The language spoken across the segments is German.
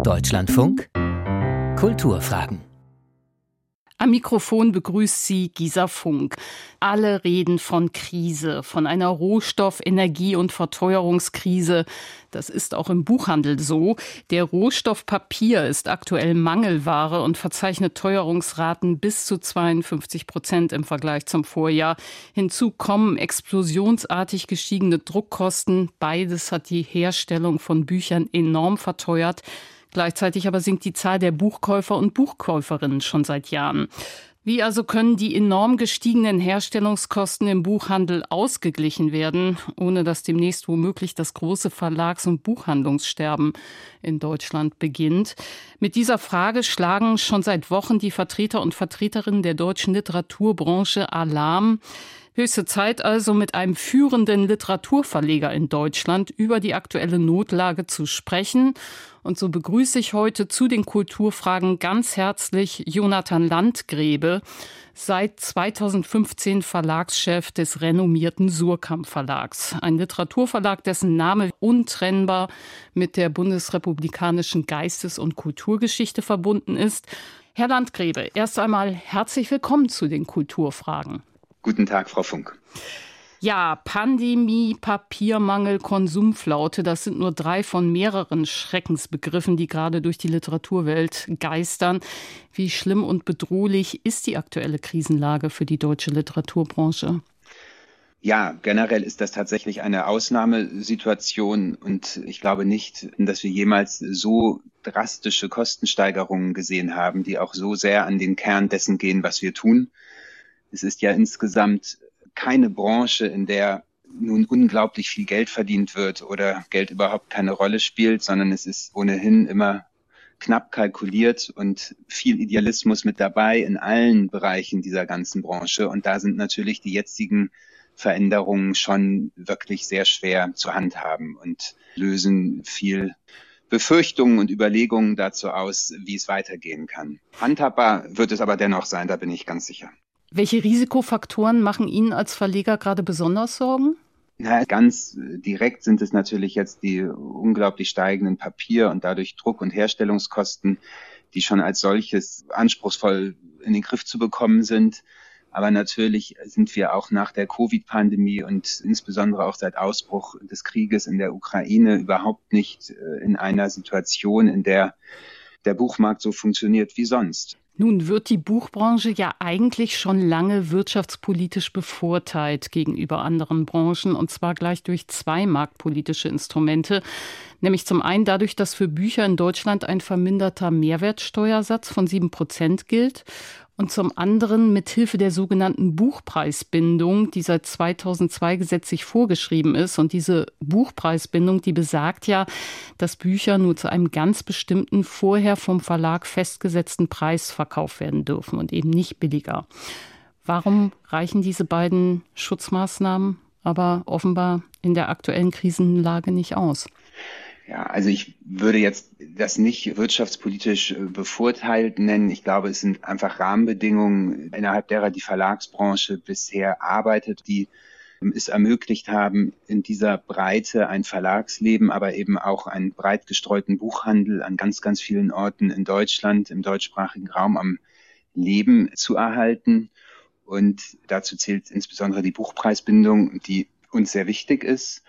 Deutschlandfunk Kulturfragen am Mikrofon begrüßt sie Gisa Funk. Alle reden von Krise, von einer Rohstoff-, Energie- und Verteuerungskrise. Das ist auch im Buchhandel so. Der Rohstoff Papier ist aktuell Mangelware und verzeichnet Teuerungsraten bis zu 52 Prozent im Vergleich zum Vorjahr. Hinzu kommen explosionsartig gestiegene Druckkosten. Beides hat die Herstellung von Büchern enorm verteuert. Gleichzeitig aber sinkt die Zahl der Buchkäufer und Buchkäuferinnen schon seit Jahren. Wie also können die enorm gestiegenen Herstellungskosten im Buchhandel ausgeglichen werden, ohne dass demnächst womöglich das große Verlags- und Buchhandlungssterben in Deutschland beginnt? Mit dieser Frage schlagen schon seit Wochen die Vertreter und Vertreterinnen der deutschen Literaturbranche Alarm. Höchste Zeit also, mit einem führenden Literaturverleger in Deutschland über die aktuelle Notlage zu sprechen. Und so begrüße ich heute zu den Kulturfragen ganz herzlich Jonathan Landgräbe, seit 2015 Verlagschef des renommierten Surkamp Verlags. Ein Literaturverlag, dessen Name untrennbar mit der bundesrepublikanischen Geistes- und Kulturgeschichte verbunden ist. Herr Landgräbe, erst einmal herzlich willkommen zu den Kulturfragen. Guten Tag, Frau Funk. Ja, Pandemie, Papiermangel, Konsumflaute, das sind nur drei von mehreren Schreckensbegriffen, die gerade durch die Literaturwelt geistern. Wie schlimm und bedrohlich ist die aktuelle Krisenlage für die deutsche Literaturbranche? Ja, generell ist das tatsächlich eine Ausnahmesituation und ich glaube nicht, dass wir jemals so drastische Kostensteigerungen gesehen haben, die auch so sehr an den Kern dessen gehen, was wir tun. Es ist ja insgesamt keine Branche, in der nun unglaublich viel Geld verdient wird oder Geld überhaupt keine Rolle spielt, sondern es ist ohnehin immer knapp kalkuliert und viel Idealismus mit dabei in allen Bereichen dieser ganzen Branche. Und da sind natürlich die jetzigen Veränderungen schon wirklich sehr schwer zu handhaben und lösen viel Befürchtungen und Überlegungen dazu aus, wie es weitergehen kann. Handhabbar wird es aber dennoch sein, da bin ich ganz sicher. Welche Risikofaktoren machen Ihnen als Verleger gerade besonders Sorgen? Na, ganz direkt sind es natürlich jetzt die unglaublich steigenden Papier- und dadurch Druck- und Herstellungskosten, die schon als solches anspruchsvoll in den Griff zu bekommen sind. Aber natürlich sind wir auch nach der Covid-Pandemie und insbesondere auch seit Ausbruch des Krieges in der Ukraine überhaupt nicht äh, in einer Situation, in der der Buchmarkt so funktioniert wie sonst. Nun wird die Buchbranche ja eigentlich schon lange wirtschaftspolitisch bevorteilt gegenüber anderen Branchen und zwar gleich durch zwei marktpolitische Instrumente. Nämlich zum einen dadurch, dass für Bücher in Deutschland ein verminderter Mehrwertsteuersatz von sieben Prozent gilt und zum anderen mit Hilfe der sogenannten Buchpreisbindung, die seit 2002 gesetzlich vorgeschrieben ist. Und diese Buchpreisbindung, die besagt ja, dass Bücher nur zu einem ganz bestimmten, vorher vom Verlag festgesetzten Preis verkauft werden dürfen und eben nicht billiger. Warum reichen diese beiden Schutzmaßnahmen aber offenbar in der aktuellen Krisenlage nicht aus? Ja, also ich würde jetzt das nicht wirtschaftspolitisch äh, bevorteilt nennen. Ich glaube, es sind einfach Rahmenbedingungen, innerhalb derer die Verlagsbranche bisher arbeitet, die ähm, es ermöglicht haben, in dieser Breite ein Verlagsleben, aber eben auch einen breit gestreuten Buchhandel an ganz, ganz vielen Orten in Deutschland, im deutschsprachigen Raum am Leben zu erhalten. Und dazu zählt insbesondere die Buchpreisbindung, die uns sehr wichtig ist.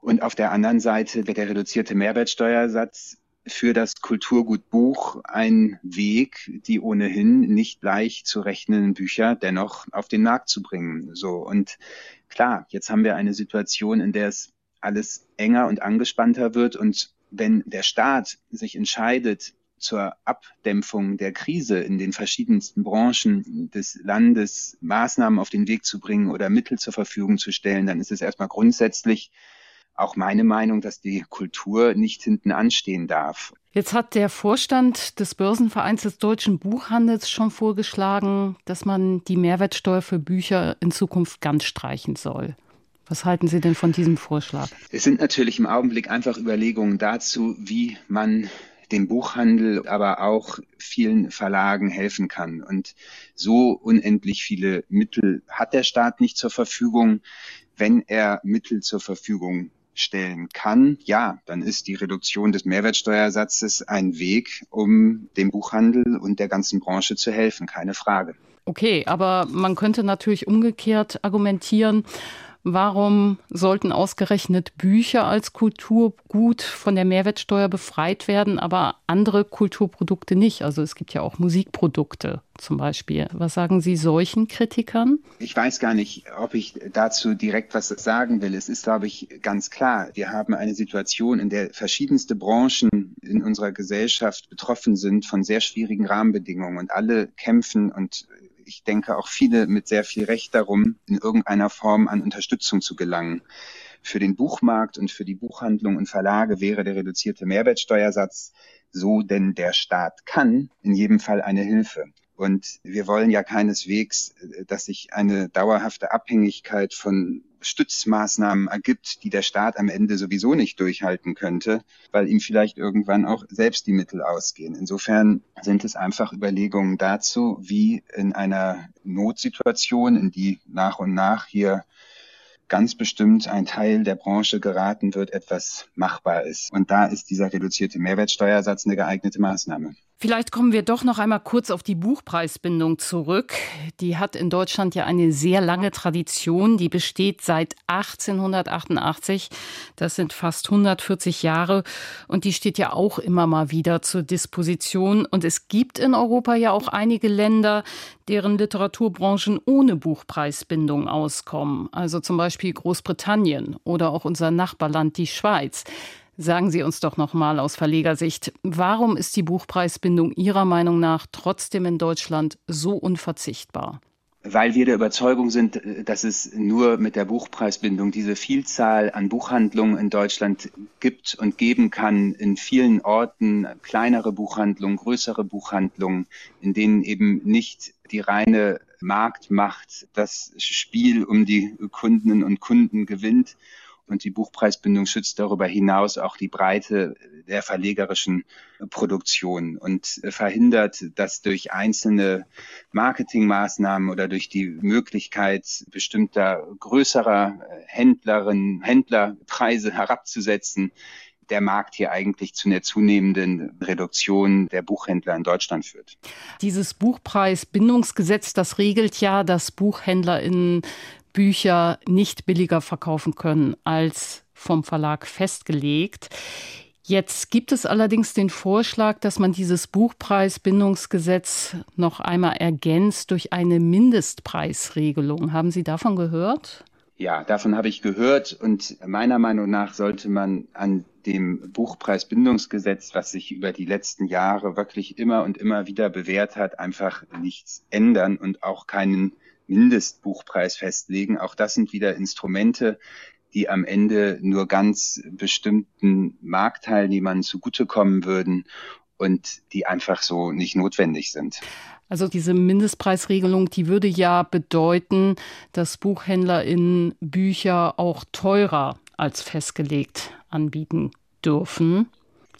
Und auf der anderen Seite wird der reduzierte Mehrwertsteuersatz für das Kulturgut Buch ein Weg, die ohnehin nicht leicht zu rechnenden Bücher dennoch auf den Markt zu bringen. So. Und klar, jetzt haben wir eine Situation, in der es alles enger und angespannter wird. Und wenn der Staat sich entscheidet, zur Abdämpfung der Krise in den verschiedensten Branchen des Landes Maßnahmen auf den Weg zu bringen oder Mittel zur Verfügung zu stellen, dann ist es erstmal grundsätzlich auch meine Meinung, dass die Kultur nicht hinten anstehen darf. Jetzt hat der Vorstand des Börsenvereins des deutschen Buchhandels schon vorgeschlagen, dass man die Mehrwertsteuer für Bücher in Zukunft ganz streichen soll. Was halten Sie denn von diesem Vorschlag? Es sind natürlich im Augenblick einfach Überlegungen dazu, wie man dem Buchhandel, aber auch vielen Verlagen helfen kann. Und so unendlich viele Mittel hat der Staat nicht zur Verfügung. Wenn er Mittel zur Verfügung stellen kann, ja, dann ist die Reduktion des Mehrwertsteuersatzes ein Weg, um dem Buchhandel und der ganzen Branche zu helfen, keine Frage. Okay, aber man könnte natürlich umgekehrt argumentieren, Warum sollten ausgerechnet Bücher als Kulturgut von der Mehrwertsteuer befreit werden, aber andere Kulturprodukte nicht? Also es gibt ja auch Musikprodukte zum Beispiel. Was sagen Sie solchen Kritikern? Ich weiß gar nicht, ob ich dazu direkt was sagen will. Es ist, glaube ich, ganz klar. Wir haben eine Situation, in der verschiedenste Branchen in unserer Gesellschaft betroffen sind von sehr schwierigen Rahmenbedingungen und alle kämpfen und ich denke auch viele mit sehr viel Recht darum, in irgendeiner Form an Unterstützung zu gelangen. Für den Buchmarkt und für die Buchhandlung und Verlage wäre der reduzierte Mehrwertsteuersatz, so denn der Staat kann, in jedem Fall eine Hilfe. Und wir wollen ja keineswegs, dass sich eine dauerhafte Abhängigkeit von Stützmaßnahmen ergibt, die der Staat am Ende sowieso nicht durchhalten könnte, weil ihm vielleicht irgendwann auch selbst die Mittel ausgehen. Insofern sind es einfach Überlegungen dazu, wie in einer Notsituation, in die nach und nach hier ganz bestimmt ein Teil der Branche geraten wird, etwas machbar ist. Und da ist dieser reduzierte Mehrwertsteuersatz eine geeignete Maßnahme. Vielleicht kommen wir doch noch einmal kurz auf die Buchpreisbindung zurück. Die hat in Deutschland ja eine sehr lange Tradition. Die besteht seit 1888. Das sind fast 140 Jahre. Und die steht ja auch immer mal wieder zur Disposition. Und es gibt in Europa ja auch einige Länder, deren Literaturbranchen ohne Buchpreisbindung auskommen. Also zum Beispiel Großbritannien oder auch unser Nachbarland, die Schweiz. Sagen Sie uns doch noch mal aus Verlegersicht, warum ist die Buchpreisbindung Ihrer Meinung nach trotzdem in Deutschland so unverzichtbar? Weil wir der Überzeugung sind, dass es nur mit der Buchpreisbindung diese Vielzahl an Buchhandlungen in Deutschland gibt und geben kann, in vielen Orten kleinere Buchhandlungen, größere Buchhandlungen, in denen eben nicht die reine Marktmacht das Spiel um die Kundinnen und Kunden gewinnt, und die Buchpreisbindung schützt darüber hinaus auch die Breite der verlegerischen Produktion und verhindert, dass durch einzelne Marketingmaßnahmen oder durch die Möglichkeit bestimmter größerer Händlerinnen, Händler Preise herabzusetzen, der Markt hier eigentlich zu einer zunehmenden Reduktion der Buchhändler in Deutschland führt. Dieses Buchpreisbindungsgesetz, das regelt ja, dass BuchhändlerInnen Bücher nicht billiger verkaufen können als vom Verlag festgelegt. Jetzt gibt es allerdings den Vorschlag, dass man dieses Buchpreisbindungsgesetz noch einmal ergänzt durch eine Mindestpreisregelung. Haben Sie davon gehört? Ja, davon habe ich gehört und meiner Meinung nach sollte man an dem Buchpreisbindungsgesetz, was sich über die letzten Jahre wirklich immer und immer wieder bewährt hat, einfach nichts ändern und auch keinen Mindestbuchpreis festlegen. Auch das sind wieder Instrumente, die am Ende nur ganz bestimmten Marktteilnehmern zugutekommen würden und die einfach so nicht notwendig sind. Also diese Mindestpreisregelung, die würde ja bedeuten, dass BuchhändlerInnen Bücher auch teurer als festgelegt anbieten dürfen.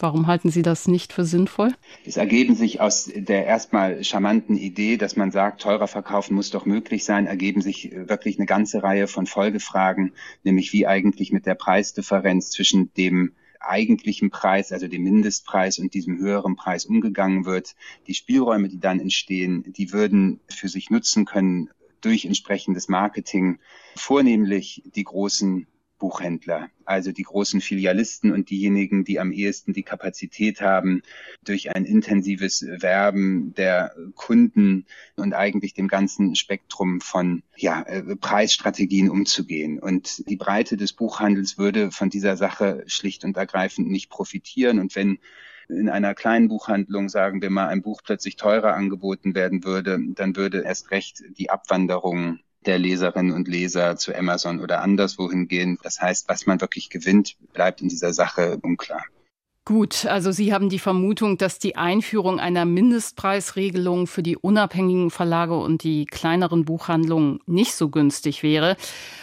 Warum halten Sie das nicht für sinnvoll? Es ergeben sich aus der erstmal charmanten Idee, dass man sagt, teurer verkaufen muss doch möglich sein, ergeben sich wirklich eine ganze Reihe von Folgefragen, nämlich wie eigentlich mit der Preisdifferenz zwischen dem eigentlichen Preis, also dem Mindestpreis und diesem höheren Preis umgegangen wird. Die Spielräume, die dann entstehen, die würden für sich nutzen können durch entsprechendes Marketing, vornehmlich die großen Buchhändler, also die großen Filialisten und diejenigen, die am ehesten die Kapazität haben, durch ein intensives Werben der Kunden und eigentlich dem ganzen Spektrum von ja, äh, Preisstrategien umzugehen. Und die Breite des Buchhandels würde von dieser Sache schlicht und ergreifend nicht profitieren. Und wenn in einer kleinen Buchhandlung, sagen wir mal, ein Buch plötzlich teurer angeboten werden würde, dann würde erst recht die Abwanderung der Leserinnen und Leser zu Amazon oder anderswohin gehen. Das heißt, was man wirklich gewinnt, bleibt in dieser Sache unklar. Gut, also Sie haben die Vermutung, dass die Einführung einer Mindestpreisregelung für die unabhängigen Verlage und die kleineren Buchhandlungen nicht so günstig wäre.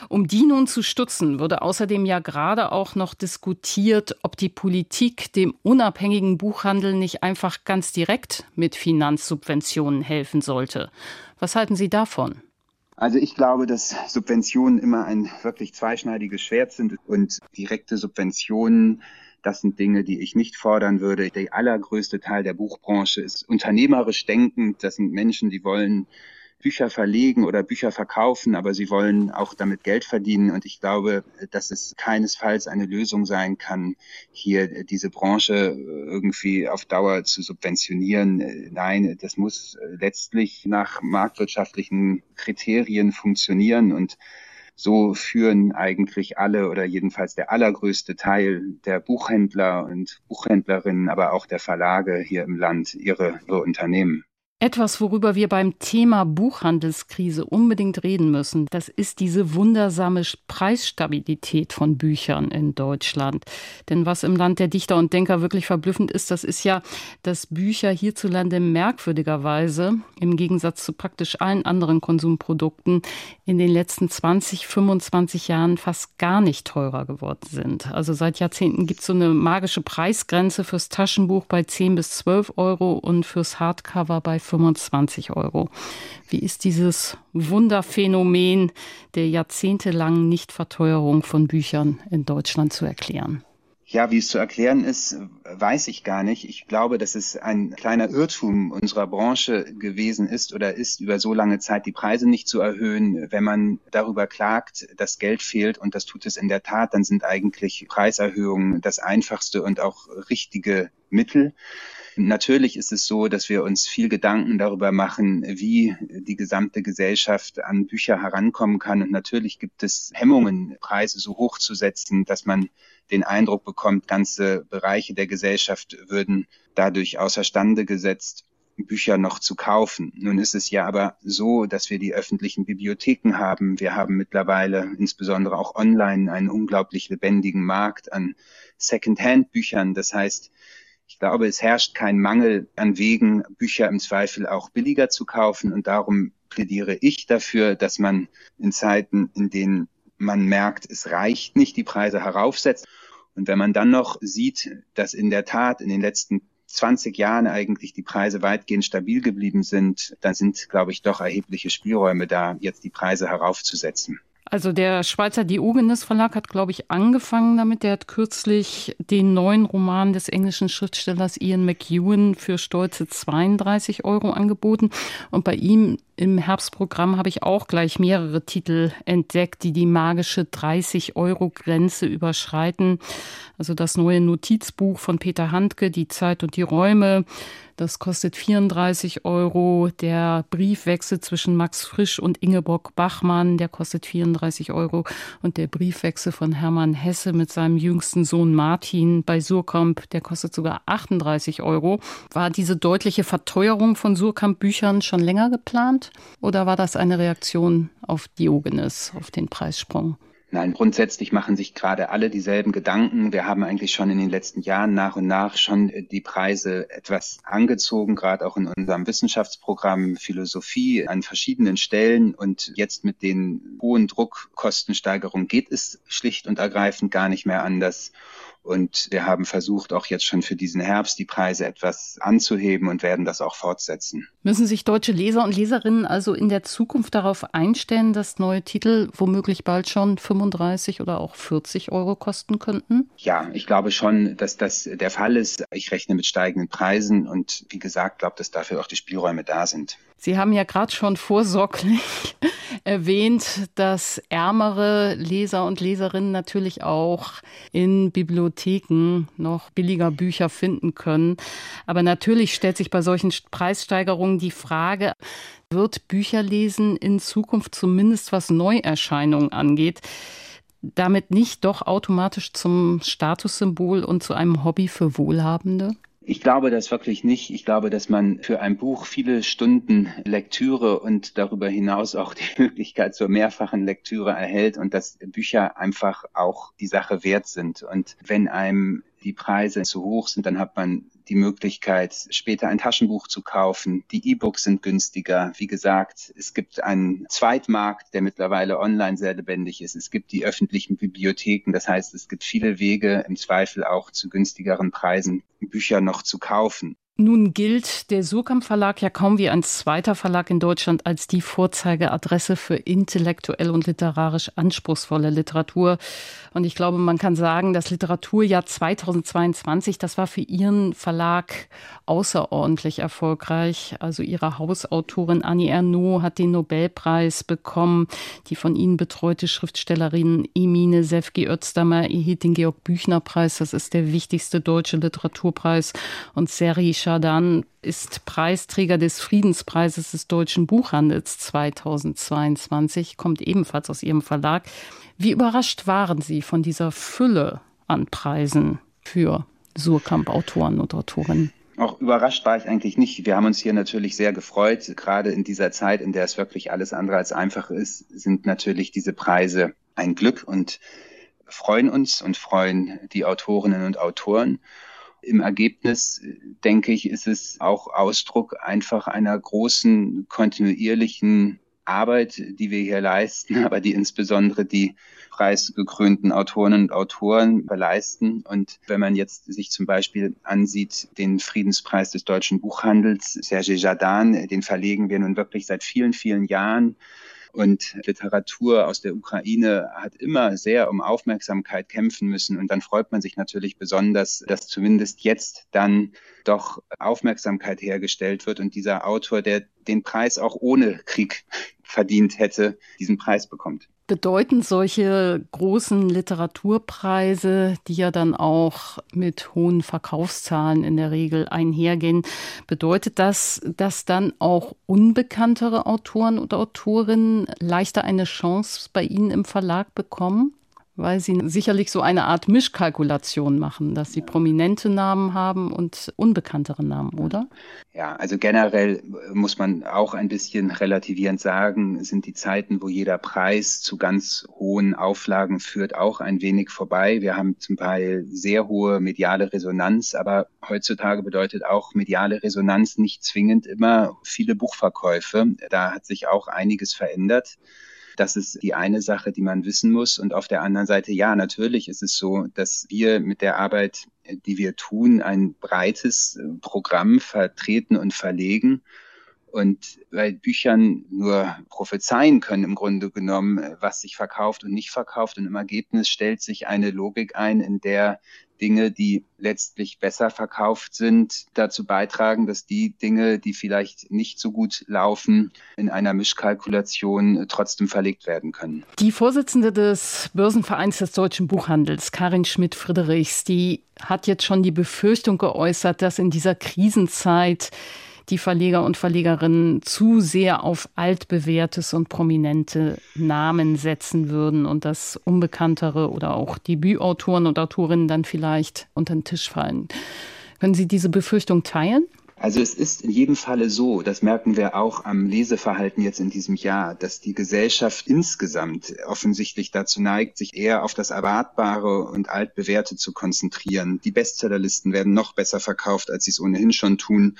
Um die nun zu stützen, würde außerdem ja gerade auch noch diskutiert, ob die Politik dem unabhängigen Buchhandel nicht einfach ganz direkt mit Finanzsubventionen helfen sollte. Was halten Sie davon? Also ich glaube, dass Subventionen immer ein wirklich zweischneidiges Schwert sind und direkte Subventionen das sind Dinge, die ich nicht fordern würde. Der allergrößte Teil der Buchbranche ist unternehmerisch denkend. Das sind Menschen, die wollen Bücher verlegen oder Bücher verkaufen, aber sie wollen auch damit Geld verdienen. Und ich glaube, dass es keinesfalls eine Lösung sein kann, hier diese Branche irgendwie auf Dauer zu subventionieren. Nein, das muss letztlich nach marktwirtschaftlichen Kriterien funktionieren und so führen eigentlich alle oder jedenfalls der allergrößte Teil der Buchhändler und Buchhändlerinnen, aber auch der Verlage hier im Land ihre, ihre Unternehmen. Etwas, worüber wir beim Thema Buchhandelskrise unbedingt reden müssen, das ist diese wundersame Preisstabilität von Büchern in Deutschland. Denn was im Land der Dichter und Denker wirklich verblüffend ist, das ist ja, dass Bücher hierzulande merkwürdigerweise im Gegensatz zu praktisch allen anderen Konsumprodukten in den letzten 20, 25 Jahren fast gar nicht teurer geworden sind. Also seit Jahrzehnten gibt es so eine magische Preisgrenze fürs Taschenbuch bei 10 bis 12 Euro und fürs Hardcover bei 25 Euro. Wie ist dieses Wunderphänomen der jahrzehntelangen Nichtverteuerung von Büchern in Deutschland zu erklären? Ja, wie es zu erklären ist, weiß ich gar nicht. Ich glaube, dass es ein kleiner Irrtum unserer Branche gewesen ist oder ist, über so lange Zeit die Preise nicht zu erhöhen. Wenn man darüber klagt, dass Geld fehlt, und das tut es in der Tat, dann sind eigentlich Preiserhöhungen das einfachste und auch richtige Mittel. Natürlich ist es so, dass wir uns viel Gedanken darüber machen, wie die gesamte Gesellschaft an Bücher herankommen kann. Und natürlich gibt es Hemmungen, Preise so hoch zu setzen, dass man den Eindruck bekommt, ganze Bereiche der Gesellschaft würden dadurch außerstande gesetzt, Bücher noch zu kaufen. Nun ist es ja aber so, dass wir die öffentlichen Bibliotheken haben. Wir haben mittlerweile insbesondere auch online einen unglaublich lebendigen Markt an Secondhand-Büchern. Das heißt, ich glaube, es herrscht kein Mangel an Wegen, Bücher im Zweifel auch billiger zu kaufen. Und darum plädiere ich dafür, dass man in Zeiten, in denen man merkt, es reicht nicht, die Preise heraufsetzt. Und wenn man dann noch sieht, dass in der Tat in den letzten 20 Jahren eigentlich die Preise weitgehend stabil geblieben sind, dann sind, glaube ich, doch erhebliche Spielräume da, jetzt die Preise heraufzusetzen. Also der Schweizer Diogenes Verlag hat, glaube ich, angefangen damit. Der hat kürzlich den neuen Roman des englischen Schriftstellers Ian McEwan für stolze 32 Euro angeboten. Und bei ihm im Herbstprogramm habe ich auch gleich mehrere Titel entdeckt, die die magische 30-Euro-Grenze überschreiten. Also das neue Notizbuch von Peter Handke, Die Zeit und die Räume, das kostet 34 Euro. Der Briefwechsel zwischen Max Frisch und Ingeborg Bachmann, der kostet 34 Euro. Und der Briefwechsel von Hermann Hesse mit seinem jüngsten Sohn Martin bei Surkamp, der kostet sogar 38 Euro. War diese deutliche Verteuerung von Surkamp-Büchern schon länger geplant? Oder war das eine Reaktion auf Diogenes, auf den Preissprung? Nein, grundsätzlich machen sich gerade alle dieselben Gedanken. Wir haben eigentlich schon in den letzten Jahren nach und nach schon äh, die Preise etwas angezogen, gerade auch in unserem Wissenschaftsprogramm Philosophie an verschiedenen Stellen. Und jetzt mit den hohen Druckkostensteigerungen geht es schlicht und ergreifend gar nicht mehr anders. Und wir haben versucht, auch jetzt schon für diesen Herbst die Preise etwas anzuheben und werden das auch fortsetzen. Müssen sich deutsche Leser und Leserinnen also in der Zukunft darauf einstellen, dass neue Titel womöglich bald schon 35 oder auch 40 Euro kosten könnten? Ja, ich glaube schon, dass das der Fall ist. Ich rechne mit steigenden Preisen und wie gesagt, glaube, dass dafür auch die Spielräume da sind. Sie haben ja gerade schon vorsorglich erwähnt, dass ärmere Leser und Leserinnen natürlich auch in Bibliotheken noch billiger Bücher finden können. Aber natürlich stellt sich bei solchen Preissteigerungen die Frage, wird Bücherlesen in Zukunft zumindest was Neuerscheinungen angeht, damit nicht doch automatisch zum Statussymbol und zu einem Hobby für Wohlhabende? Ich glaube das wirklich nicht. Ich glaube, dass man für ein Buch viele Stunden Lektüre und darüber hinaus auch die Möglichkeit zur mehrfachen Lektüre erhält und dass Bücher einfach auch die Sache wert sind. Und wenn einem die Preise zu hoch sind, dann hat man die Möglichkeit, später ein Taschenbuch zu kaufen. Die E-Books sind günstiger. Wie gesagt, es gibt einen Zweitmarkt, der mittlerweile online sehr lebendig ist. Es gibt die öffentlichen Bibliotheken. Das heißt, es gibt viele Wege, im Zweifel auch zu günstigeren Preisen Bücher noch zu kaufen. Nun gilt der Surkamp Verlag ja kaum wie ein zweiter Verlag in Deutschland als die Vorzeigeadresse für intellektuell und literarisch anspruchsvolle Literatur. Und ich glaube, man kann sagen, das Literaturjahr 2022, das war für Ihren Verlag außerordentlich erfolgreich. Also Ihre Hausautorin Annie Ernaux hat den Nobelpreis bekommen. Die von Ihnen betreute Schriftstellerin Emine Sefki Özdammer erhielt den Georg-Büchner-Preis. Das ist der wichtigste deutsche Literaturpreis. Und Seri Schadan ist Preisträger des Friedenspreises des deutschen Buchhandels 2022, kommt ebenfalls aus Ihrem Verlag. Wie überrascht waren Sie von dieser Fülle an Preisen für Surkamp-Autoren und Autorinnen? Auch überrascht war ich eigentlich nicht. Wir haben uns hier natürlich sehr gefreut. Gerade in dieser Zeit, in der es wirklich alles andere als einfach ist, sind natürlich diese Preise ein Glück und freuen uns und freuen die Autorinnen und Autoren. Im Ergebnis, denke ich, ist es auch Ausdruck einfach einer großen kontinuierlichen Arbeit, die wir hier leisten, aber die insbesondere die preisgekrönten Autorinnen und Autoren leisten. Und wenn man jetzt sich zum Beispiel ansieht, den Friedenspreis des deutschen Buchhandels, Serge Jardin, den verlegen wir nun wirklich seit vielen, vielen Jahren. Und Literatur aus der Ukraine hat immer sehr um Aufmerksamkeit kämpfen müssen. Und dann freut man sich natürlich besonders, dass zumindest jetzt dann doch Aufmerksamkeit hergestellt wird und dieser Autor, der den Preis auch ohne Krieg verdient hätte, diesen Preis bekommt. Bedeuten solche großen Literaturpreise, die ja dann auch mit hohen Verkaufszahlen in der Regel einhergehen, bedeutet das, dass dann auch unbekanntere Autoren und Autorinnen leichter eine Chance bei Ihnen im Verlag bekommen? Weil sie sicherlich so eine Art Mischkalkulation machen, dass sie prominente Namen haben und unbekanntere Namen, oder? Ja, also generell muss man auch ein bisschen relativierend sagen, sind die Zeiten, wo jeder Preis zu ganz hohen Auflagen führt, auch ein wenig vorbei. Wir haben zum Teil sehr hohe mediale Resonanz, aber heutzutage bedeutet auch mediale Resonanz nicht zwingend immer viele Buchverkäufe. Da hat sich auch einiges verändert. Das ist die eine Sache, die man wissen muss. Und auf der anderen Seite, ja, natürlich ist es so, dass wir mit der Arbeit, die wir tun, ein breites äh, Programm vertreten und verlegen. Und weil Büchern nur prophezeien können im Grunde genommen, äh, was sich verkauft und nicht verkauft. Und im Ergebnis stellt sich eine Logik ein, in der Dinge, die letztlich besser verkauft sind, dazu beitragen, dass die Dinge, die vielleicht nicht so gut laufen, in einer Mischkalkulation trotzdem verlegt werden können. Die Vorsitzende des Börsenvereins des deutschen Buchhandels, Karin Schmidt-Friedrichs, die hat jetzt schon die Befürchtung geäußert, dass in dieser Krisenzeit die Verleger und Verlegerinnen zu sehr auf altbewährtes und prominente Namen setzen würden und dass unbekanntere oder auch Debütautoren und Autorinnen dann vielleicht unter den Tisch fallen. Können Sie diese Befürchtung teilen? Also es ist in jedem Falle so, das merken wir auch am Leseverhalten jetzt in diesem Jahr, dass die Gesellschaft insgesamt offensichtlich dazu neigt, sich eher auf das Erwartbare und Altbewährte zu konzentrieren. Die Bestsellerlisten werden noch besser verkauft, als sie es ohnehin schon tun.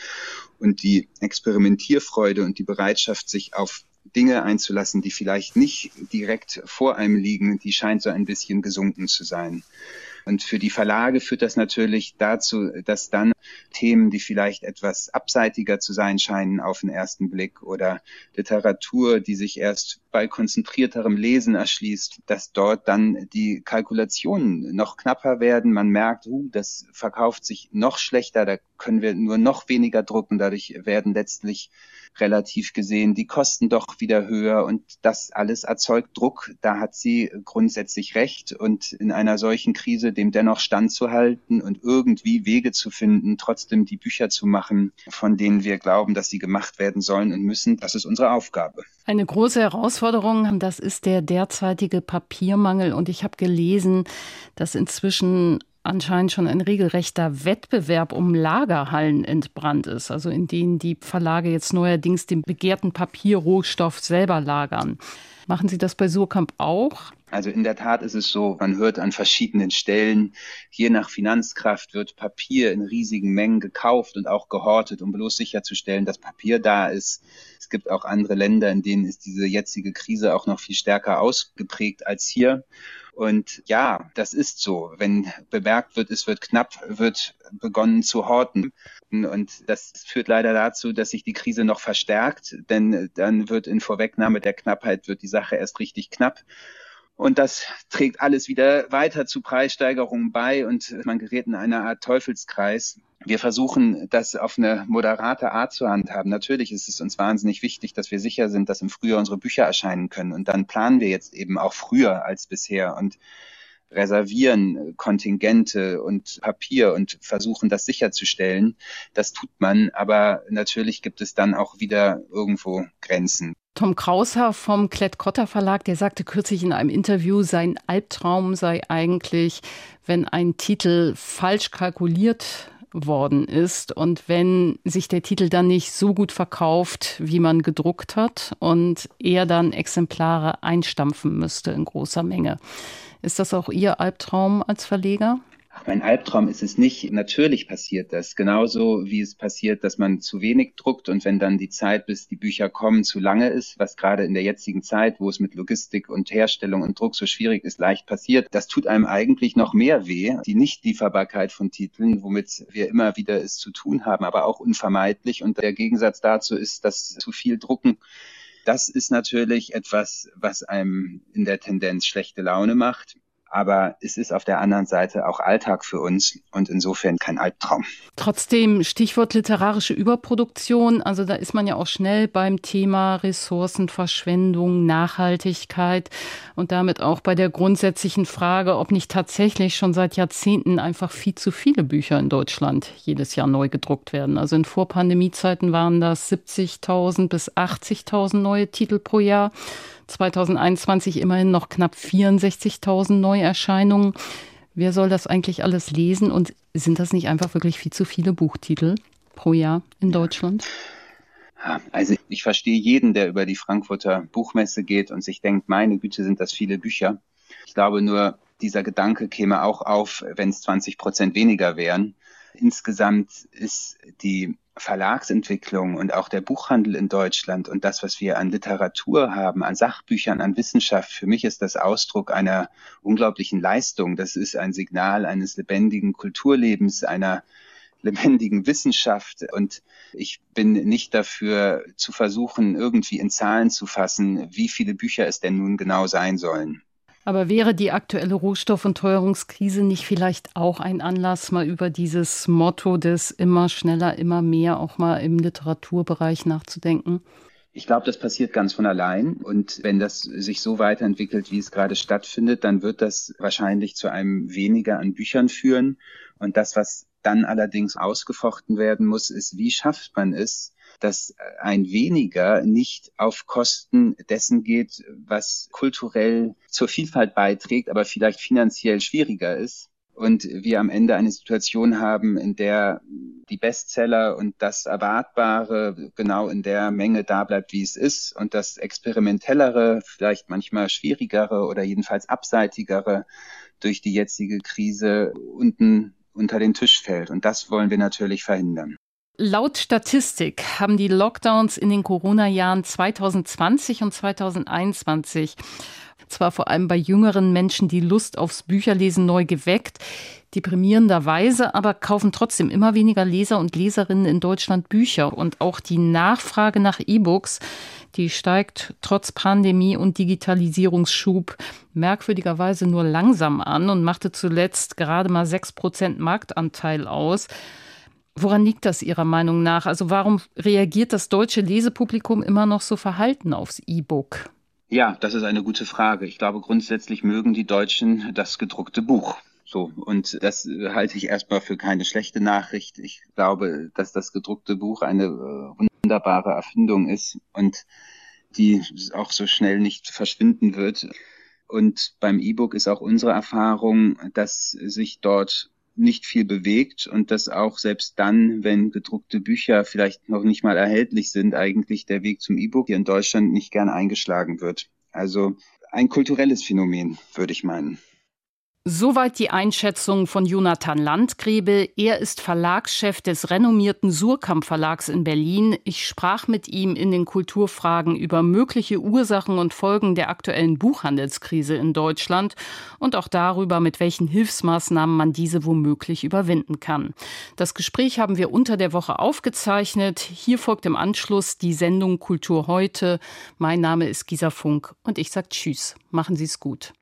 Und die Experimentierfreude und die Bereitschaft, sich auf Dinge einzulassen, die vielleicht nicht direkt vor einem liegen, die scheint so ein bisschen gesunken zu sein. Und für die Verlage führt das natürlich dazu, dass dann Themen, die vielleicht etwas abseitiger zu sein scheinen auf den ersten Blick oder Literatur, die sich erst bei konzentrierterem Lesen erschließt, dass dort dann die Kalkulationen noch knapper werden. Man merkt, uh, das verkauft sich noch schlechter, da können wir nur noch weniger drucken. Dadurch werden letztlich relativ gesehen die Kosten doch wieder höher und das alles erzeugt Druck. Da hat sie grundsätzlich recht und in einer solchen Krise dem dennoch standzuhalten und irgendwie Wege zu finden, trotzdem die Bücher zu machen, von denen wir glauben, dass sie gemacht werden sollen und müssen, das ist unsere Aufgabe. Eine große Herausforderung, das ist der derzeitige Papiermangel und ich habe gelesen, dass inzwischen anscheinend schon ein regelrechter Wettbewerb um Lagerhallen entbrannt ist, also in denen die Verlage jetzt neuerdings den begehrten Papierrohstoff selber lagern. Machen Sie das bei Surkamp auch? Also in der Tat ist es so, man hört an verschiedenen Stellen, je nach Finanzkraft wird Papier in riesigen Mengen gekauft und auch gehortet, um bloß sicherzustellen, dass Papier da ist. Es gibt auch andere Länder, in denen ist diese jetzige Krise auch noch viel stärker ausgeprägt als hier. Und ja, das ist so. Wenn bemerkt wird, es wird knapp, wird begonnen zu horten. Und das führt leider dazu, dass sich die Krise noch verstärkt, denn dann wird in Vorwegnahme der Knappheit wird die Sache erst richtig knapp. Und das trägt alles wieder weiter zu Preissteigerungen bei und man gerät in eine Art Teufelskreis. Wir versuchen, das auf eine moderate Art zu handhaben. Natürlich ist es uns wahnsinnig wichtig, dass wir sicher sind, dass im Frühjahr unsere Bücher erscheinen können. Und dann planen wir jetzt eben auch früher als bisher und reservieren Kontingente und Papier und versuchen, das sicherzustellen. Das tut man, aber natürlich gibt es dann auch wieder irgendwo Grenzen. Tom Kraushaar vom Klett-Cotta Verlag, der sagte kürzlich in einem Interview, sein Albtraum sei eigentlich, wenn ein Titel falsch kalkuliert worden ist und wenn sich der Titel dann nicht so gut verkauft, wie man gedruckt hat und er dann Exemplare einstampfen müsste in großer Menge. Ist das auch Ihr Albtraum als Verleger? Mein Albtraum ist es nicht. Natürlich passiert das. Genauso wie es passiert, dass man zu wenig druckt und wenn dann die Zeit, bis die Bücher kommen, zu lange ist, was gerade in der jetzigen Zeit, wo es mit Logistik und Herstellung und Druck so schwierig ist, leicht passiert, das tut einem eigentlich noch mehr weh. Die Nichtlieferbarkeit von Titeln, womit wir immer wieder es zu tun haben, aber auch unvermeidlich. Und der Gegensatz dazu ist, dass zu viel drucken das ist natürlich etwas, was einem in der Tendenz schlechte Laune macht aber es ist auf der anderen Seite auch Alltag für uns und insofern kein Albtraum. Trotzdem Stichwort literarische Überproduktion, also da ist man ja auch schnell beim Thema Ressourcenverschwendung, Nachhaltigkeit und damit auch bei der grundsätzlichen Frage, ob nicht tatsächlich schon seit Jahrzehnten einfach viel zu viele Bücher in Deutschland jedes Jahr neu gedruckt werden. Also in Vorpandemiezeiten waren das 70.000 bis 80.000 neue Titel pro Jahr. 2021 immerhin noch knapp 64.000 Neuerscheinungen. Wer soll das eigentlich alles lesen? Und sind das nicht einfach wirklich viel zu viele Buchtitel pro Jahr in Deutschland? Also ich verstehe jeden, der über die Frankfurter Buchmesse geht und sich denkt, meine Güte, sind das viele Bücher. Ich glaube nur, dieser Gedanke käme auch auf, wenn es 20 Prozent weniger wären. Insgesamt ist die Verlagsentwicklung und auch der Buchhandel in Deutschland und das, was wir an Literatur haben, an Sachbüchern, an Wissenschaft, für mich ist das Ausdruck einer unglaublichen Leistung. Das ist ein Signal eines lebendigen Kulturlebens, einer lebendigen Wissenschaft. Und ich bin nicht dafür zu versuchen, irgendwie in Zahlen zu fassen, wie viele Bücher es denn nun genau sein sollen. Aber wäre die aktuelle Rohstoff- und Teuerungskrise nicht vielleicht auch ein Anlass, mal über dieses Motto des immer schneller, immer mehr auch mal im Literaturbereich nachzudenken? Ich glaube, das passiert ganz von allein. Und wenn das sich so weiterentwickelt, wie es gerade stattfindet, dann wird das wahrscheinlich zu einem weniger an Büchern führen. Und das, was dann allerdings ausgefochten werden muss, ist, wie schafft man es, dass ein weniger nicht auf Kosten dessen geht, was kulturell zur Vielfalt beiträgt, aber vielleicht finanziell schwieriger ist. Und wir am Ende eine Situation haben, in der die Bestseller und das Erwartbare genau in der Menge da bleibt, wie es ist und das Experimentellere, vielleicht manchmal schwierigere oder jedenfalls abseitigere durch die jetzige Krise unten unter den Tisch fällt. Und das wollen wir natürlich verhindern. Laut Statistik haben die Lockdowns in den Corona-Jahren 2020 und 2021 zwar vor allem bei jüngeren Menschen die Lust aufs Bücherlesen neu geweckt, deprimierenderweise aber kaufen trotzdem immer weniger Leser und Leserinnen in Deutschland Bücher und auch die Nachfrage nach E-Books, die steigt trotz Pandemie und Digitalisierungsschub merkwürdigerweise nur langsam an und machte zuletzt gerade mal sechs Prozent Marktanteil aus. Woran liegt das Ihrer Meinung nach? Also warum reagiert das deutsche Lesepublikum immer noch so verhalten aufs E-Book? Ja, das ist eine gute Frage. Ich glaube, grundsätzlich mögen die Deutschen das gedruckte Buch. So, und das halte ich erstmal für keine schlechte Nachricht. Ich glaube, dass das gedruckte Buch eine äh, wunderbare Erfindung ist und die auch so schnell nicht verschwinden wird. Und beim E-Book ist auch unsere Erfahrung, dass sich dort nicht viel bewegt und dass auch selbst dann, wenn gedruckte Bücher vielleicht noch nicht mal erhältlich sind, eigentlich der Weg zum E-Book hier in Deutschland nicht gern eingeschlagen wird. Also ein kulturelles Phänomen, würde ich meinen. Soweit die Einschätzung von Jonathan Landgräbe. Er ist Verlagschef des renommierten Surkamp Verlags in Berlin. Ich sprach mit ihm in den Kulturfragen über mögliche Ursachen und Folgen der aktuellen Buchhandelskrise in Deutschland und auch darüber, mit welchen Hilfsmaßnahmen man diese womöglich überwinden kann. Das Gespräch haben wir unter der Woche aufgezeichnet. Hier folgt im Anschluss die Sendung Kultur heute. Mein Name ist Gisa Funk und ich sage Tschüss. Machen Sie es gut.